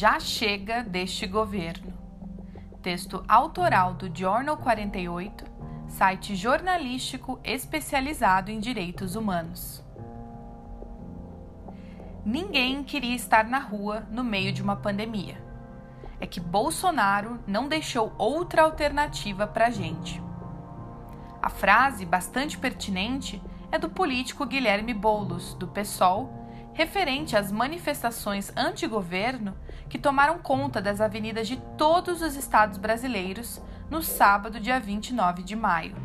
Já chega deste governo. Texto autoral do Journal 48, site jornalístico especializado em direitos humanos. Ninguém queria estar na rua no meio de uma pandemia. É que Bolsonaro não deixou outra alternativa para a gente. A frase, bastante pertinente, é do político Guilherme Boulos, do PSOL, referente às manifestações anti-governo que tomaram conta das avenidas de todos os estados brasileiros no sábado, dia 29 de maio.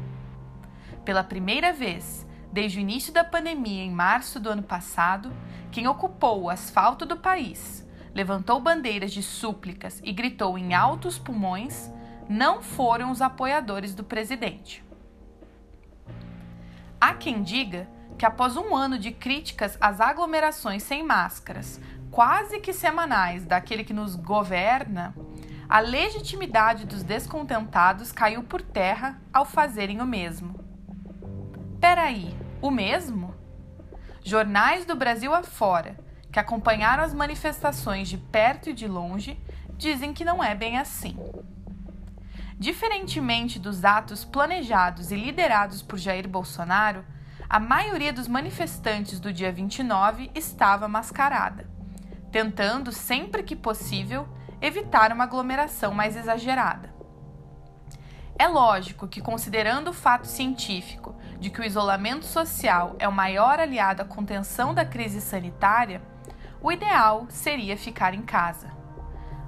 Pela primeira vez desde o início da pandemia, em março do ano passado, quem ocupou o asfalto do país, levantou bandeiras de súplicas e gritou em altos pulmões não foram os apoiadores do presidente. Há quem diga que, após um ano de críticas às aglomerações sem máscaras, quase que semanais daquele que nos governa, a legitimidade dos descontentados caiu por terra ao fazerem o mesmo. Peraí, o mesmo? Jornais do Brasil afora, que acompanharam as manifestações de perto e de longe, dizem que não é bem assim. Diferentemente dos atos planejados e liderados por Jair Bolsonaro, a maioria dos manifestantes do dia 29 estava mascarada, tentando, sempre que possível, evitar uma aglomeração mais exagerada. É lógico que, considerando o fato científico de que o isolamento social é o maior aliado à contenção da crise sanitária, o ideal seria ficar em casa.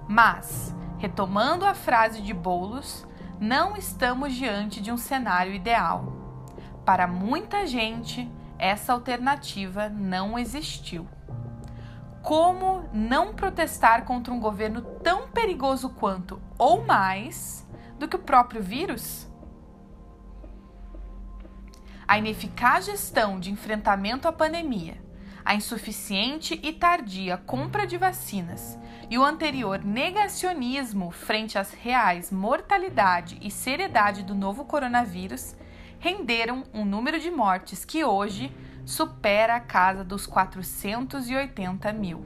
Mas, Retomando a frase de Bolos, não estamos diante de um cenário ideal. Para muita gente, essa alternativa não existiu. Como não protestar contra um governo tão perigoso quanto, ou mais, do que o próprio vírus? A ineficaz gestão de enfrentamento à pandemia, a insuficiente e tardia compra de vacinas e o anterior negacionismo frente às reais mortalidade e seriedade do novo coronavírus renderam um número de mortes que hoje supera a casa dos 480 mil.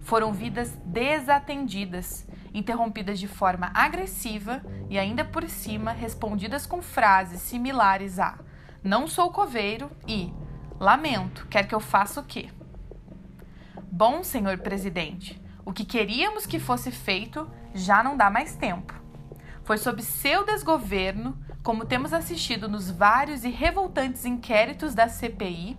Foram vidas desatendidas, interrompidas de forma agressiva e ainda por cima respondidas com frases similares a não sou coveiro e Lamento, quer que eu faça o quê? Bom, senhor presidente, o que queríamos que fosse feito já não dá mais tempo. Foi sob seu desgoverno, como temos assistido nos vários e revoltantes inquéritos da CPI,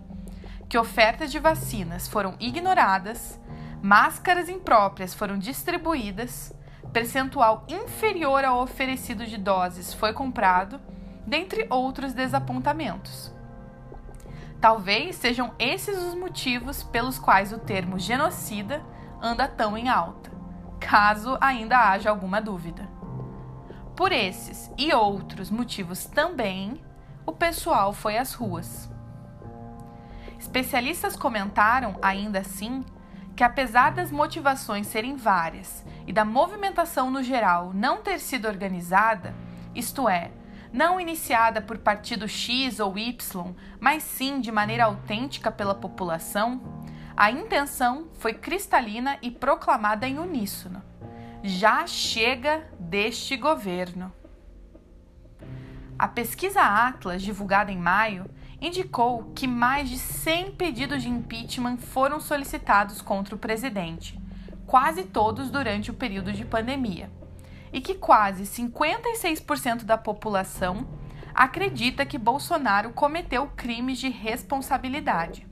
que ofertas de vacinas foram ignoradas, máscaras impróprias foram distribuídas, percentual inferior ao oferecido de doses foi comprado, dentre outros desapontamentos. Talvez sejam esses os motivos pelos quais o termo genocida anda tão em alta, caso ainda haja alguma dúvida. Por esses e outros motivos também, o pessoal foi às ruas. Especialistas comentaram, ainda assim, que apesar das motivações serem várias e da movimentação no geral não ter sido organizada, isto é, não iniciada por partido X ou Y, mas sim de maneira autêntica pela população, a intenção foi cristalina e proclamada em uníssono: já chega deste governo. A pesquisa Atlas, divulgada em maio, indicou que mais de 100 pedidos de impeachment foram solicitados contra o presidente, quase todos durante o período de pandemia e que quase 56% da população acredita que Bolsonaro cometeu crimes de responsabilidade.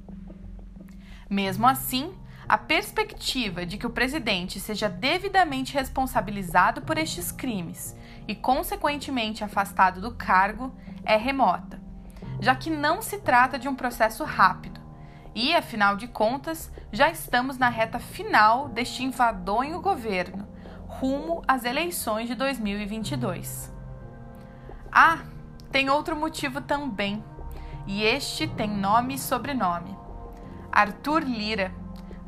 Mesmo assim, a perspectiva de que o presidente seja devidamente responsabilizado por estes crimes e, consequentemente, afastado do cargo é remota, já que não se trata de um processo rápido e, afinal de contas, já estamos na reta final deste invadonho governo rumo às eleições de 2022. Ah, tem outro motivo também, e este tem nome e sobrenome: Arthur Lira,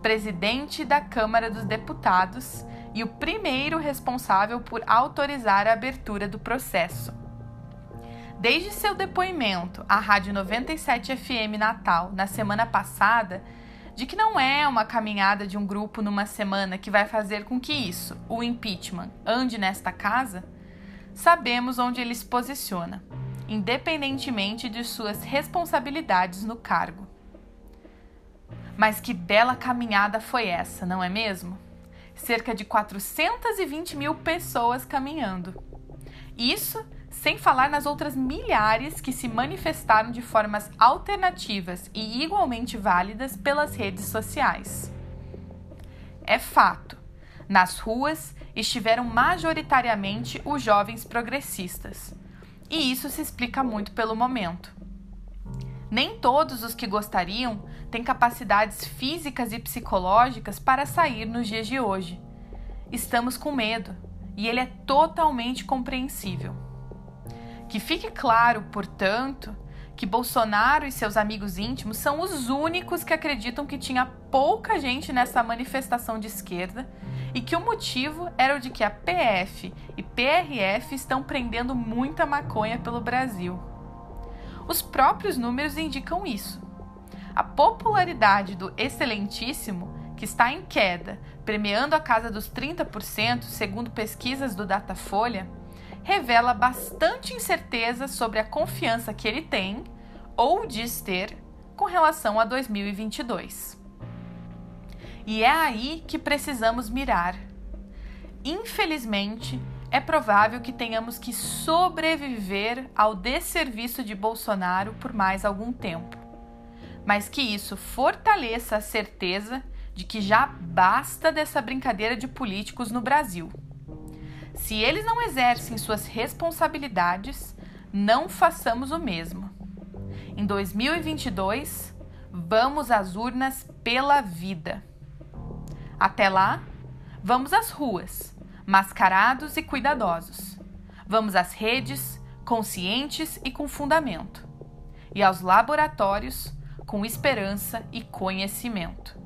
presidente da Câmara dos Deputados e o primeiro responsável por autorizar a abertura do processo. Desde seu depoimento à Rádio 97 FM Natal na semana passada, de que não é uma caminhada de um grupo numa semana que vai fazer com que isso, o impeachment, ande nesta casa, sabemos onde ele se posiciona, independentemente de suas responsabilidades no cargo. Mas que bela caminhada foi essa, não é mesmo? Cerca de 420 mil pessoas caminhando. Isso sem falar nas outras milhares que se manifestaram de formas alternativas e igualmente válidas pelas redes sociais. É fato, nas ruas estiveram majoritariamente os jovens progressistas, e isso se explica muito pelo momento. Nem todos os que gostariam têm capacidades físicas e psicológicas para sair nos dias de hoje. Estamos com medo, e ele é totalmente compreensível. Que fique claro, portanto, que Bolsonaro e seus amigos íntimos são os únicos que acreditam que tinha pouca gente nessa manifestação de esquerda e que o motivo era o de que a PF e PRF estão prendendo muita maconha pelo Brasil. Os próprios números indicam isso. A popularidade do Excelentíssimo, que está em queda, premiando a casa dos 30%, segundo pesquisas do Datafolha, revela bastante incerteza sobre a confiança que ele tem ou diz ter com relação a 2022. E é aí que precisamos mirar. Infelizmente, é provável que tenhamos que sobreviver ao desserviço de Bolsonaro por mais algum tempo, mas que isso fortaleça a certeza de que já basta dessa brincadeira de políticos no Brasil. Se eles não exercem suas responsabilidades, não façamos o mesmo. Em 2022, vamos às urnas pela vida. Até lá, vamos às ruas, mascarados e cuidadosos. Vamos às redes, conscientes e com fundamento. E aos laboratórios, com esperança e conhecimento.